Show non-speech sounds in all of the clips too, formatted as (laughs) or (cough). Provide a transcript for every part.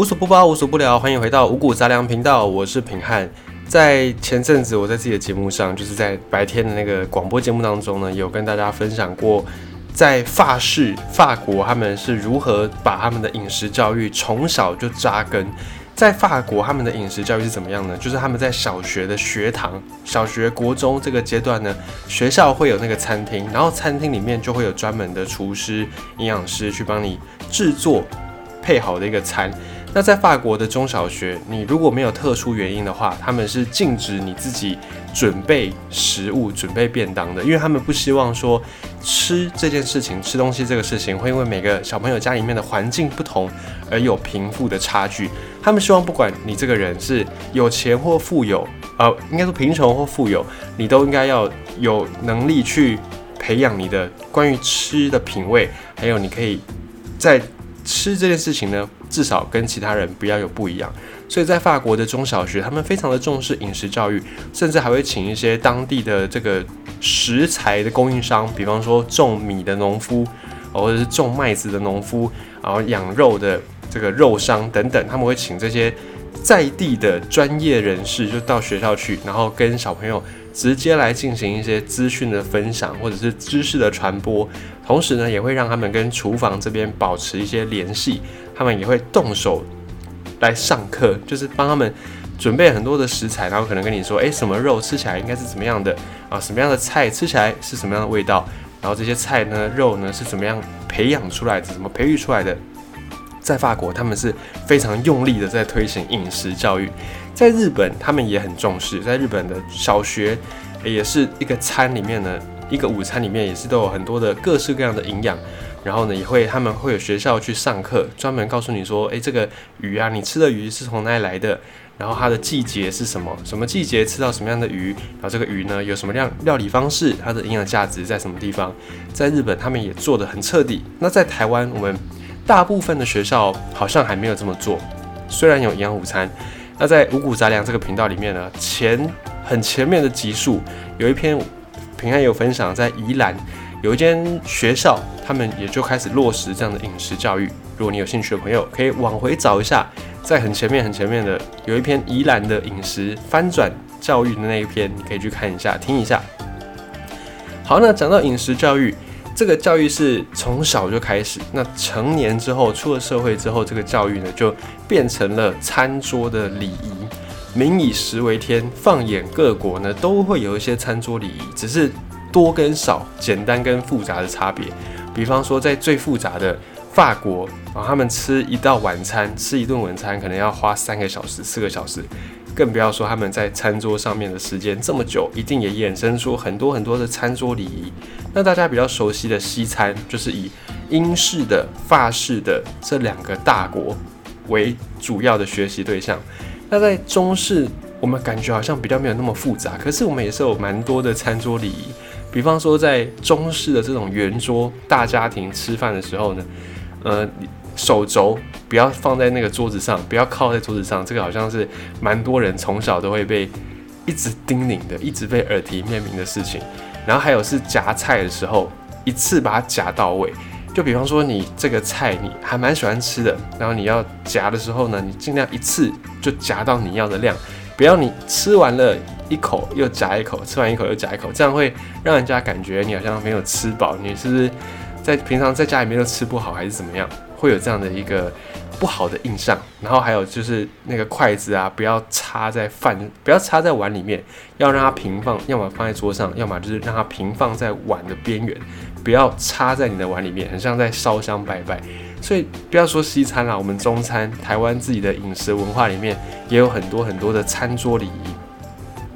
无所不包，无所不聊，欢迎回到五谷杂粮频道，我是平汉。在前阵子，我在自己的节目上，就是在白天的那个广播节目当中呢，有跟大家分享过，在法式法国他们是如何把他们的饮食教育从小就扎根。在法国，他们的饮食教育是怎么样呢？就是他们在小学的学堂、小学、国中这个阶段呢，学校会有那个餐厅，然后餐厅里面就会有专门的厨师、营养师去帮你制作配好的一个餐。那在法国的中小学，你如果没有特殊原因的话，他们是禁止你自己准备食物、准备便当的，因为他们不希望说吃这件事情、吃东西这个事情会因为每个小朋友家里面的环境不同而有贫富的差距。他们希望不管你这个人是有钱或富有，呃，应该说贫穷或富有，你都应该要有能力去培养你的关于吃的品味，还有你可以在吃这件事情呢。至少跟其他人不要有不一样，所以在法国的中小学，他们非常的重视饮食教育，甚至还会请一些当地的这个食材的供应商，比方说种米的农夫，或者是种麦子的农夫，然后养肉的这个肉商等等，他们会请这些在地的专业人士就到学校去，然后跟小朋友直接来进行一些资讯的分享，或者是知识的传播，同时呢，也会让他们跟厨房这边保持一些联系。他们也会动手来上课，就是帮他们准备很多的食材，然后可能跟你说，诶，什么肉吃起来应该是怎么样的啊？什么样的菜吃起来是什么样的味道？然后这些菜呢，肉呢是怎么样培养出来的？怎么培育出来的？在法国，他们是非常用力的在推行饮食教育。在日本，他们也很重视，在日本的小学也是一个餐里面呢，一个午餐里面也是都有很多的各式各样的营养。然后呢，也会他们会有学校去上课，专门告诉你说，诶，这个鱼啊，你吃的鱼是从哪里来的？然后它的季节是什么？什么季节吃到什么样的鱼？然后这个鱼呢，有什么样料理方式？它的营养价值在什么地方？在日本，他们也做的很彻底。那在台湾，我们大部分的学校好像还没有这么做。虽然有营养午餐，那在五谷杂粮这个频道里面呢，前很前面的集数有一篇平安有分享，在宜兰。有一间学校，他们也就开始落实这样的饮食教育。如果你有兴趣的朋友，可以往回找一下，在很前面、很前面的有一篇宜兰的饮食翻转教育的那一篇，你可以去看一下、听一下。好，那讲到饮食教育，这个教育是从小就开始。那成年之后，出了社会之后，这个教育呢，就变成了餐桌的礼仪。民以食为天，放眼各国呢，都会有一些餐桌礼仪，只是。多跟少、简单跟复杂的差别，比方说在最复杂的法国啊，他们吃一道晚餐、吃一顿晚餐可能要花三个小时、四个小时，更不要说他们在餐桌上面的时间这么久，一定也衍生出很多很多的餐桌礼仪。那大家比较熟悉的西餐，就是以英式的、法式的这两个大国为主要的学习对象。那在中式，我们感觉好像比较没有那么复杂，可是我们也是有蛮多的餐桌礼仪。比方说，在中式的这种圆桌大家庭吃饭的时候呢，呃，手肘不要放在那个桌子上，不要靠在桌子上，这个好像是蛮多人从小都会被一直叮咛的，一直被耳提面命的事情。然后还有是夹菜的时候，一次把它夹到位。就比方说，你这个菜你还蛮喜欢吃的，然后你要夹的时候呢，你尽量一次就夹到你要的量。不要你吃完了一口又夹一口，吃完一口又夹一口，这样会让人家感觉你好像没有吃饱。你是不是在平常在家里面都吃不好，还是怎么样？会有这样的一个不好的印象。然后还有就是那个筷子啊，不要插在饭，不要插在碗里面，要让它平放，要么放在桌上，要么就是让它平放在碗的边缘，不要插在你的碗里面，很像在烧香拜拜。所以不要说西餐啦，我们中餐、台湾自己的饮食文化里面也有很多很多的餐桌礼仪。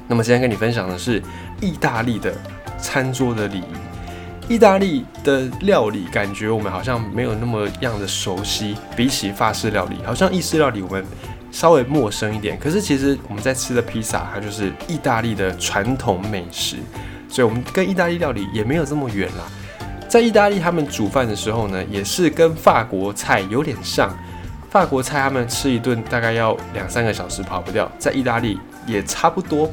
那么今天跟你分享的是意大利的餐桌的礼仪。意大利的料理感觉我们好像没有那么样的熟悉，比起法式料理，好像意式料理我们稍微陌生一点。可是其实我们在吃的披萨，它就是意大利的传统美食，所以我们跟意大利料理也没有这么远啦。在意大利，他们煮饭的时候呢，也是跟法国菜有点像。法国菜他们吃一顿大概要两三个小时跑不掉，在意大利也差不多。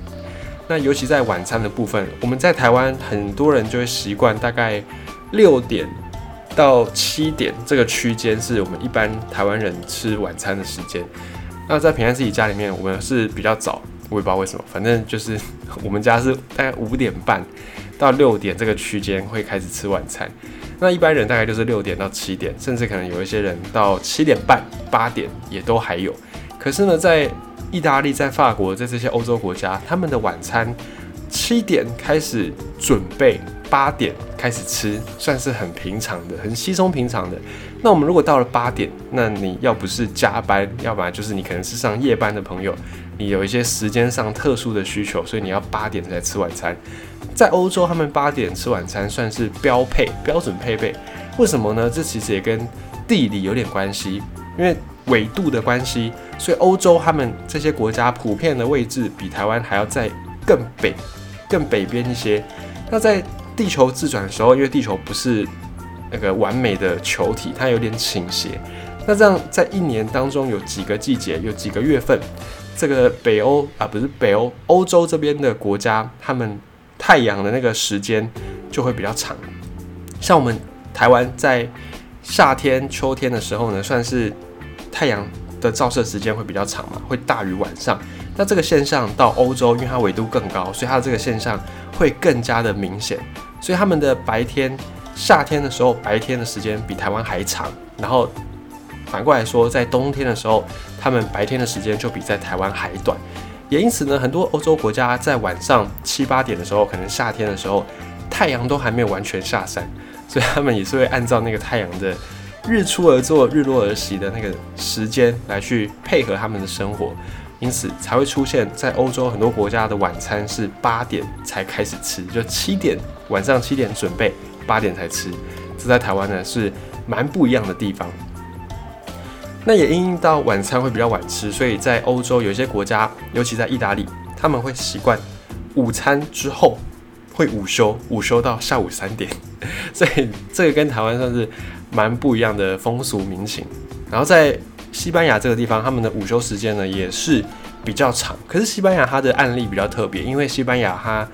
那尤其在晚餐的部分，我们在台湾很多人就会习惯大概六点到七点这个区间是我们一般台湾人吃晚餐的时间。那在平安自己家里面，我们是比较早，我也不知道为什么，反正就是 (laughs) 我们家是大概五点半到六点这个区间会开始吃晚餐。那一般人大概就是六点到七点，甚至可能有一些人到七点半、八点也都还有。可是呢，在意大利、在法国、在这些欧洲国家，他们的晚餐七点开始准备，八点开始吃，算是很平常的、很稀松平常的。那我们如果到了八点，那你要不是加班，要不然就是你可能是上夜班的朋友，你有一些时间上特殊的需求，所以你要八点才吃晚餐。在欧洲，他们八点吃晚餐算是标配、标准配备。为什么呢？这其实也跟地理有点关系，因为纬度的关系，所以欧洲他们这些国家普遍的位置比台湾还要在更北、更北边一些。那在地球自转的时候，因为地球不是那个完美的球体，它有点倾斜。那这样在一年当中有几个季节，有几个月份，这个北欧啊，不是北欧，欧洲这边的国家，他们。太阳的那个时间就会比较长，像我们台湾在夏天、秋天的时候呢，算是太阳的照射时间会比较长嘛，会大于晚上。那这个现象到欧洲，因为它纬度更高，所以它的这个现象会更加的明显。所以他们的白天，夏天的时候白天的时间比台湾还长，然后反过来说，在冬天的时候，他们白天的时间就比在台湾还短。也因此呢，很多欧洲国家在晚上七八点的时候，可能夏天的时候，太阳都还没有完全下山，所以他们也是会按照那个太阳的日出而作、日落而息的那个时间来去配合他们的生活，因此才会出现在欧洲很多国家的晚餐是八点才开始吃，就七点晚上七点准备，八点才吃。这在台湾呢是蛮不一样的地方。那也因应到晚餐会比较晚吃，所以在欧洲有些国家，尤其在意大利，他们会习惯午餐之后会午休，午休到下午三点，(laughs) 所以这个跟台湾算是蛮不一样的风俗民情。然后在西班牙这个地方，他们的午休时间呢也是比较长。可是西班牙它的案例比较特别，因为西班牙它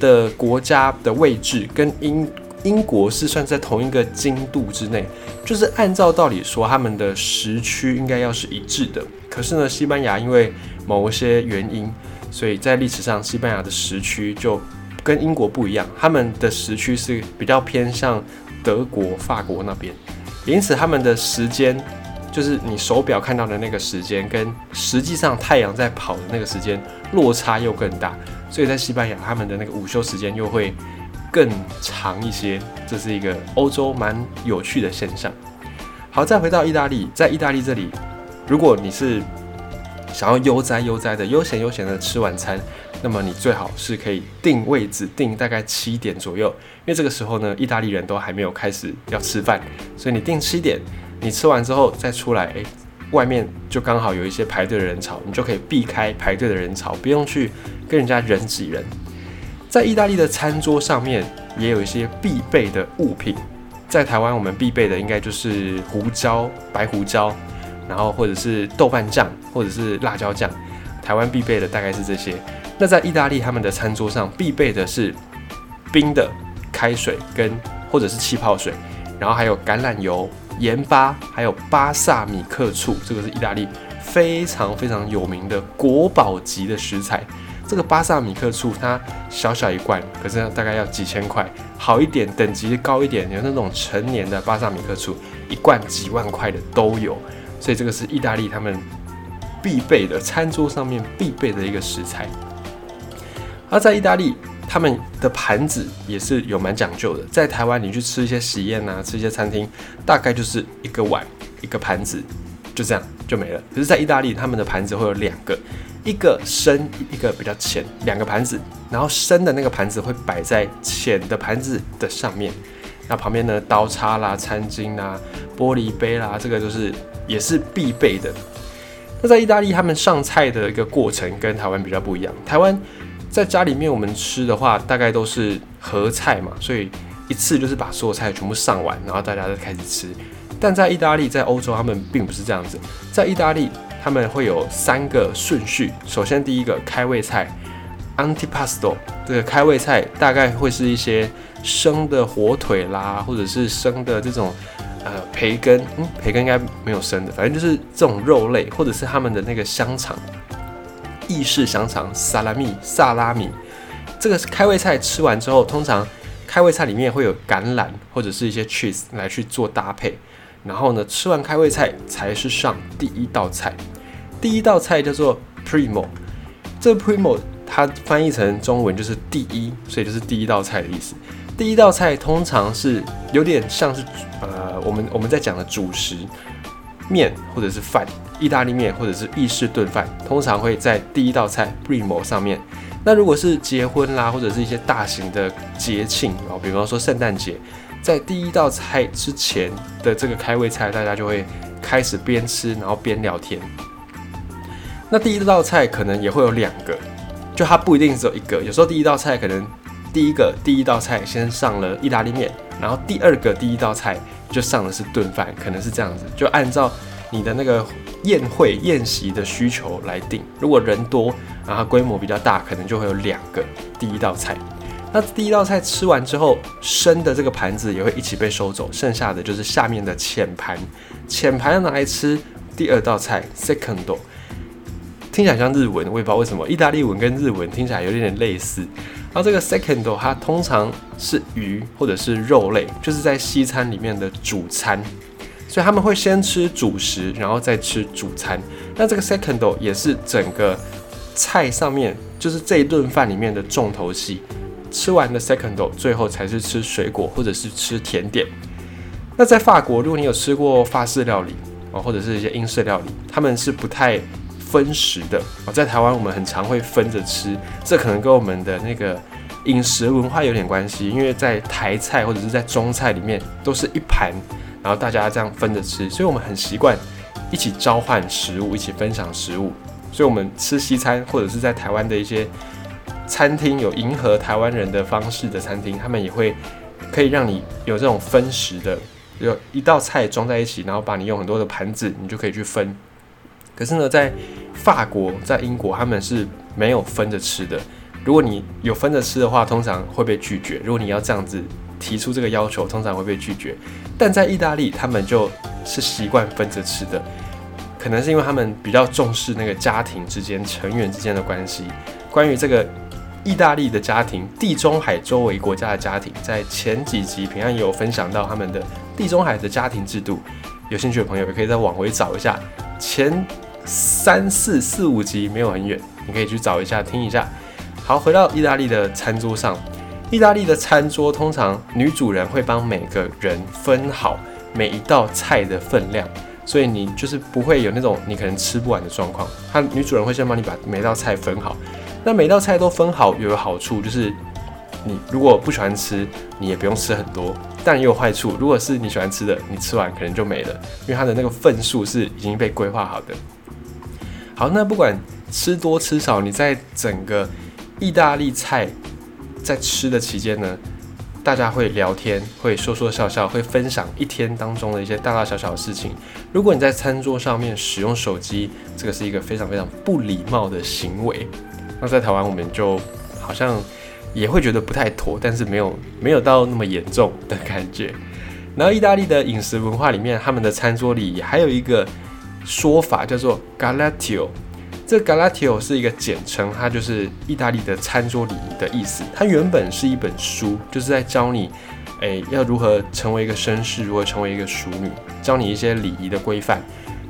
的国家的位置跟英。英国是算在同一个经度之内，就是按照道理说，他们的时区应该要是一致的。可是呢，西班牙因为某一些原因，所以在历史上，西班牙的时区就跟英国不一样，他们的时区是比较偏向德国、法国那边，因此他们的时间，就是你手表看到的那个时间，跟实际上太阳在跑的那个时间落差又更大，所以在西班牙，他们的那个午休时间又会。更长一些，这是一个欧洲蛮有趣的现象。好，再回到意大利，在意大利这里，如果你是想要悠哉悠哉的、悠闲悠闲的吃晚餐，那么你最好是可以定位置，定大概七点左右，因为这个时候呢，意大利人都还没有开始要吃饭，所以你定七点，你吃完之后再出来，诶，外面就刚好有一些排队的人潮，你就可以避开排队的人潮，不用去跟人家人挤人。在意大利的餐桌上面也有一些必备的物品，在台湾我们必备的应该就是胡椒、白胡椒，然后或者是豆瓣酱，或者是辣椒酱。台湾必备的大概是这些。那在意大利他们的餐桌上必备的是冰的开水跟或者是气泡水，然后还有橄榄油、盐巴，还有巴萨米克醋，这个是意大利非常非常有名的国宝级的食材。这个巴萨米克醋，它小小一罐，可是大概要几千块。好一点，等级高一点，有那种成年的巴萨米克醋，一罐几万块的都有。所以这个是意大利他们必备的餐桌上面必备的一个食材。而在意大利，他们的盘子也是有蛮讲究的。在台湾，你去吃一些喜宴啊，吃一些餐厅，大概就是一个碗，一个盘子，就这样就没了。可是，在意大利，他们的盘子会有两个。一个深，一个比较浅，两个盘子，然后深的那个盘子会摆在浅的盘子的上面，那旁边呢，刀叉啦、餐巾啦、玻璃杯啦，这个就是也是必备的。那在意大利，他们上菜的一个过程跟台湾比较不一样。台湾在家里面我们吃的话，大概都是合菜嘛，所以一次就是把所有菜全部上完，然后大家就开始吃。但在意大利，在欧洲，他们并不是这样子，在意大利。他们会有三个顺序，首先第一个开胃菜，antipasto 这个开胃菜，大概会是一些生的火腿啦，或者是生的这种呃培根，嗯，培根应该没有生的，反正就是这种肉类，或者是他们的那个香肠，意式香肠、萨拉米、萨拉米。这个是开胃菜吃完之后，通常开胃菜里面会有橄榄或者是一些 cheese 来去做搭配。然后呢，吃完开胃菜才是上第一道菜。第一道菜叫做 primo，这个 primo 它翻译成中文就是第一，所以就是第一道菜的意思。第一道菜通常是有点像是呃，我们我们在讲的主食面或者是饭，意大利面或者是意式炖饭，通常会在第一道菜 primo 上面。那如果是结婚啦，或者是一些大型的节庆啊，比方说圣诞节。在第一道菜之前的这个开胃菜，大家就会开始边吃然后边聊天。那第一道菜可能也会有两个，就它不一定只有一个。有时候第一道菜可能第一个第一道菜先上了意大利面，然后第二个第一道菜就上的是炖饭，可能是这样子，就按照你的那个宴会宴席的需求来定。如果人多，然后规模比较大，可能就会有两个第一道菜。那第一道菜吃完之后，生的这个盘子也会一起被收走，剩下的就是下面的浅盘。浅盘要拿来吃第二道菜，secondo。听起来像日文，我也不知道为什么，意大利文跟日文听起来有点点类似。然后这个 second 它通常是鱼或者是肉类，就是在西餐里面的主餐，所以他们会先吃主食，然后再吃主餐。那这个 second 也是整个菜上面，就是这一顿饭里面的重头戏。吃完的 second 最后才是吃水果或者是吃甜点。那在法国，如果你有吃过法式料理哦，或者是一些英式料理，他们是不太分食的哦。在台湾，我们很常会分着吃，这可能跟我们的那个饮食文化有点关系。因为在台菜或者是在中菜里面，都是一盘，然后大家这样分着吃，所以我们很习惯一起交换食物，一起分享食物。所以我们吃西餐或者是在台湾的一些。餐厅有迎合台湾人的方式的餐厅，他们也会可以让你有这种分食的，有一道菜装在一起，然后把你用很多的盘子，你就可以去分。可是呢，在法国、在英国，他们是没有分着吃的。如果你有分着吃的话，通常会被拒绝。如果你要这样子提出这个要求，通常会被拒绝。但在意大利，他们就是习惯分着吃的，可能是因为他们比较重视那个家庭之间成员之间的关系。关于这个。意大利的家庭，地中海周围国家的家庭，在前几集平安也有分享到他们的地中海的家庭制度。有兴趣的朋友也可以再往回找一下，前三四四五集没有很远，你可以去找一下听一下。好，回到意大利的餐桌上，意大利的餐桌通常女主人会帮每个人分好每一道菜的分量，所以你就是不会有那种你可能吃不完的状况。她女主人会先帮你把每道菜分好。那每道菜都分好，有个好处就是，你如果不喜欢吃，你也不用吃很多。但也有坏处，如果是你喜欢吃的，你吃完可能就没了，因为它的那个份数是已经被规划好的。好，那不管吃多吃少，你在整个意大利菜在吃的期间呢，大家会聊天，会说说笑笑，会分享一天当中的一些大大小小的事情。如果你在餐桌上面使用手机，这个是一个非常非常不礼貌的行为。那在台湾，我们就好像也会觉得不太妥，但是没有没有到那么严重的感觉。然后意大利的饮食文化里面，他们的餐桌里还有一个说法叫做 galatio。这 galatio 是一个简称，它就是意大利的餐桌礼仪的意思。它原本是一本书，就是在教你，诶，要如何成为一个绅士，如何成为一个淑女，教你一些礼仪的规范。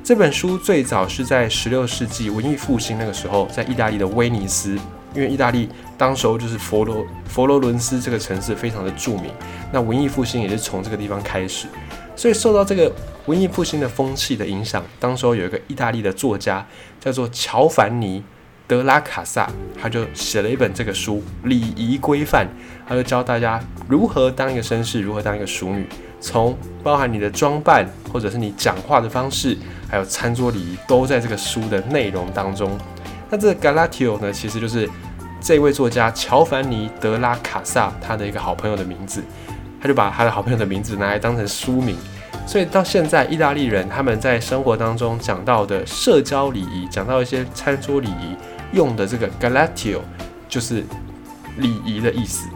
这本书最早是在十六世纪文艺复兴那个时候，在意大利的威尼斯，因为意大利当时候就是佛罗佛罗伦斯这个城市非常的著名，那文艺复兴也是从这个地方开始，所以受到这个文艺复兴的风气的影响，当时候有一个意大利的作家叫做乔凡尼德拉卡萨，他就写了一本这个书《礼仪规范》，他就教大家如何当一个绅士，如何当一个淑女。从包含你的装扮，或者是你讲话的方式，还有餐桌礼仪，都在这个书的内容当中。那这个 Galatio 呢，其实就是这位作家乔凡尼德拉卡萨他的一个好朋友的名字，他就把他的好朋友的名字拿来当成书名。所以到现在，意大利人他们在生活当中讲到的社交礼仪，讲到一些餐桌礼仪用的这个 Galatio，就是礼仪的意思。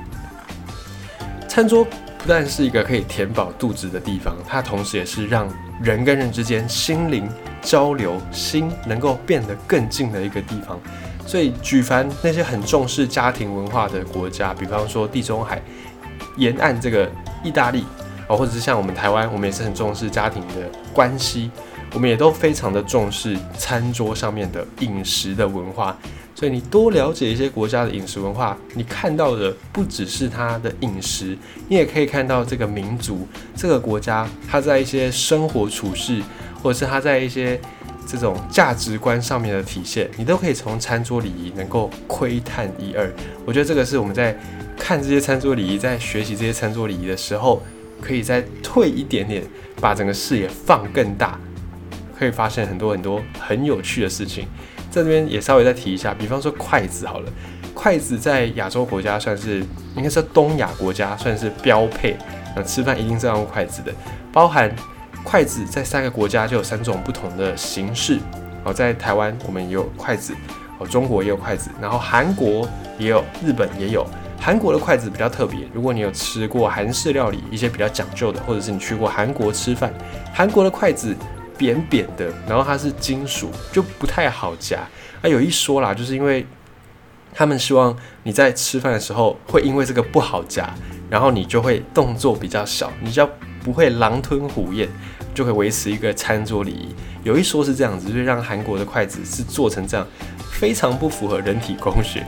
餐桌不但是一个可以填饱肚子的地方，它同时也是让人跟人之间心灵交流、心能够变得更近的一个地方。所以，举凡那些很重视家庭文化的国家，比方说地中海沿岸这个意大利啊，或者是像我们台湾，我们也是很重视家庭的关系，我们也都非常的重视餐桌上面的饮食的文化。所以你多了解一些国家的饮食文化，你看到的不只是它的饮食，你也可以看到这个民族、这个国家，它在一些生活处事，或者是它在一些这种价值观上面的体现，你都可以从餐桌礼仪能够窥探一二。我觉得这个是我们在看这些餐桌礼仪，在学习这些餐桌礼仪的时候，可以再退一点点，把整个视野放更大，可以发现很多很多很有趣的事情。这边也稍微再提一下，比方说筷子好了，筷子在亚洲国家算是，应该是东亚国家算是标配，那吃饭一定是要用筷子的。包含筷子在三个国家就有三种不同的形式，哦，在台湾我们也有筷子，哦，中国也有筷子，然后韩国也有，日本也有。韩国的筷子比较特别，如果你有吃过韩式料理，一些比较讲究的，或者是你去过韩国吃饭，韩国的筷子。扁扁的，然后它是金属，就不太好夹。啊，有一说啦，就是因为他们希望你在吃饭的时候，会因为这个不好夹，然后你就会动作比较小，你就不会狼吞虎咽，就会维持一个餐桌礼仪。有一说是这样子，就是让韩国的筷子是做成这样，非常不符合人体工学。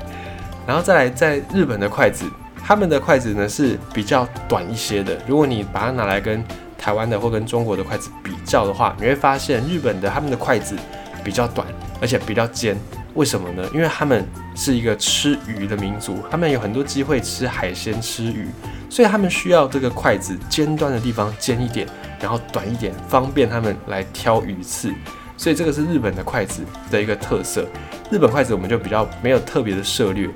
然后再来，在日本的筷子，他们的筷子呢是比较短一些的。如果你把它拿来跟台湾的或跟中国的筷子比较的话，你会发现日本的他们的筷子比较短，而且比较尖。为什么呢？因为他们是一个吃鱼的民族，他们有很多机会吃海鲜、吃鱼，所以他们需要这个筷子尖端的地方尖一点，然后短一点，方便他们来挑鱼刺。所以这个是日本的筷子的一个特色。日本筷子我们就比较没有特别的涉略。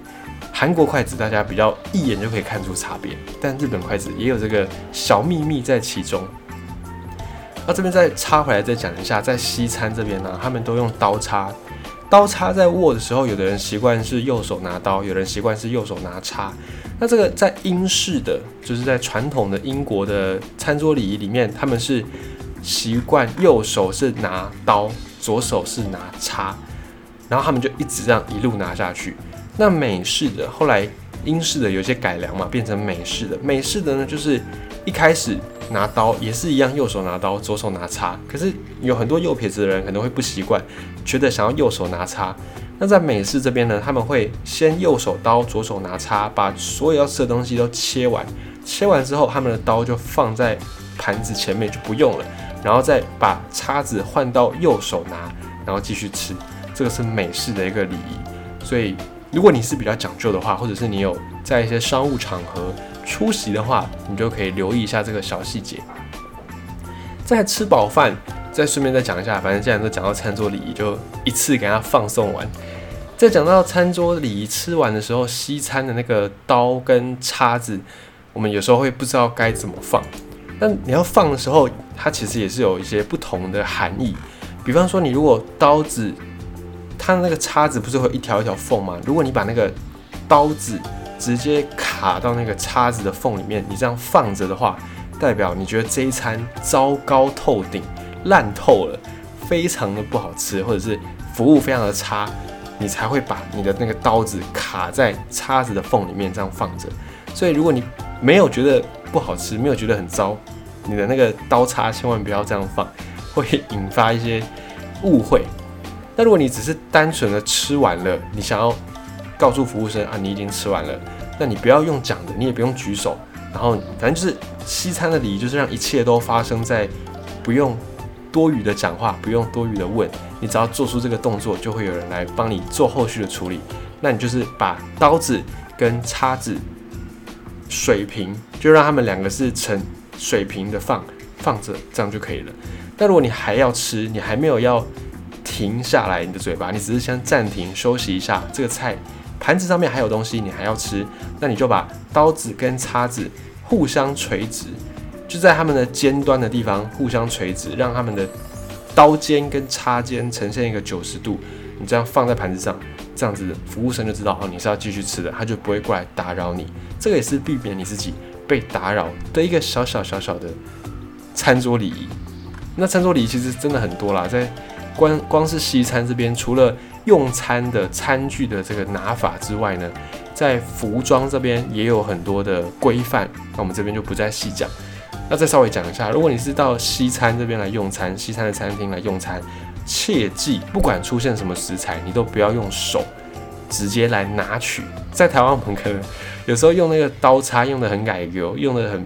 韩国筷子大家比较一眼就可以看出差别，但日本筷子也有这个小秘密在其中。那这边再插回来再讲一下，在西餐这边呢，他们都用刀叉。刀叉在握的时候，有的人习惯是右手拿刀，有人习惯是右手拿叉。那这个在英式的，就是在传统的英国的餐桌礼仪里面，他们是习惯右手是拿刀，左手是拿叉，然后他们就一直这样一路拿下去。那美式的后来英式的有些改良嘛，变成美式的。美式的呢，就是一开始拿刀也是一样，右手拿刀，左手拿叉。可是有很多右撇子的人可能会不习惯，觉得想要右手拿叉。那在美式这边呢，他们会先右手刀，左手拿叉，把所有要吃的东西都切完。切完之后，他们的刀就放在盘子前面就不用了，然后再把叉子换到右手拿，然后继续吃。这个是美式的一个礼仪，所以。如果你是比较讲究的话，或者是你有在一些商务场合出席的话，你就可以留意一下这个小细节。在吃饱饭，再顺便再讲一下，反正既然都讲到餐桌礼仪，就一次给他放送完。在讲到餐桌礼仪，吃完的时候，西餐的那个刀跟叉子，我们有时候会不知道该怎么放。但你要放的时候，它其实也是有一些不同的含义。比方说，你如果刀子。它的那个叉子不是会一条一条缝吗？如果你把那个刀子直接卡到那个叉子的缝里面，你这样放着的话，代表你觉得这一餐糟糕透顶、烂透了，非常的不好吃，或者是服务非常的差，你才会把你的那个刀子卡在叉子的缝里面这样放着。所以如果你没有觉得不好吃，没有觉得很糟，你的那个刀叉千万不要这样放，会引发一些误会。那如果你只是单纯的吃完了，你想要告诉服务生啊，你已经吃完了，那你不要用讲的，你也不用举手，然后反正就是西餐的礼仪，就是让一切都发生在不用多余的讲话，不用多余的问，你只要做出这个动作，就会有人来帮你做后续的处理。那你就是把刀子跟叉子水平，就让他们两个是成水平的放放着，这样就可以了。但如果你还要吃，你还没有要。停下来，你的嘴巴，你只是先暂停休息一下。这个菜盘子上面还有东西，你还要吃，那你就把刀子跟叉子互相垂直，就在它们的尖端的地方互相垂直，让它们的刀尖跟叉尖呈现一个九十度，你这样放在盘子上，这样子服务生就知道哦你是要继续吃的，他就不会过来打扰你。这个也是避免你自己被打扰的一个小小小小的餐桌礼仪。那餐桌礼仪其实真的很多啦，在光光是西餐这边，除了用餐的餐具的这个拿法之外呢，在服装这边也有很多的规范，那我们这边就不再细讲。那再稍微讲一下，如果你是到西餐这边来用餐，西餐的餐厅来用餐，切记不管出现什么食材，你都不要用手直接来拿取。在台湾我们可能有时候用那个刀叉用的很改油，用的很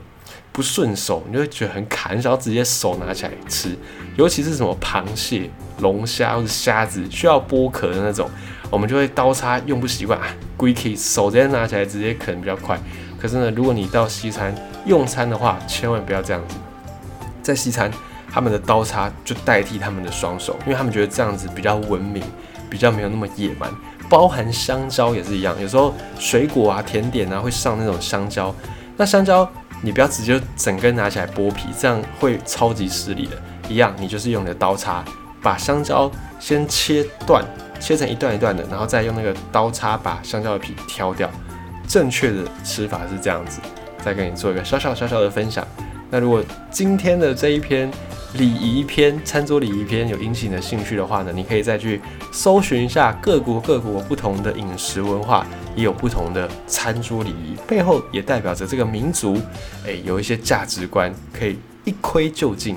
不顺手，你就会觉得很卡，想要直接手拿起来吃。尤其是什么螃蟹、龙虾或者虾子需要剥壳的那种，我们就会刀叉用不习惯啊，龟 k 手直接拿起来直接啃比较快。可是呢，如果你到西餐用餐的话，千万不要这样子。在西餐，他们的刀叉就代替他们的双手，因为他们觉得这样子比较文明，比较没有那么野蛮。包含香蕉也是一样，有时候水果啊、甜点啊会上那种香蕉，那香蕉你不要直接整根拿起来剥皮，这样会超级失礼的。一样，你就是用你的刀叉把香蕉先切断，切成一段一段的，然后再用那个刀叉把香蕉的皮挑掉。正确的吃法是这样子，再跟你做一个小小小小的分享。那如果今天的这一篇礼仪篇、餐桌礼仪篇有引起你的兴趣的话呢，你可以再去搜寻一下各国各国不同的饮食文化，也有不同的餐桌礼仪，背后也代表着这个民族，诶，有一些价值观可以一窥究竟。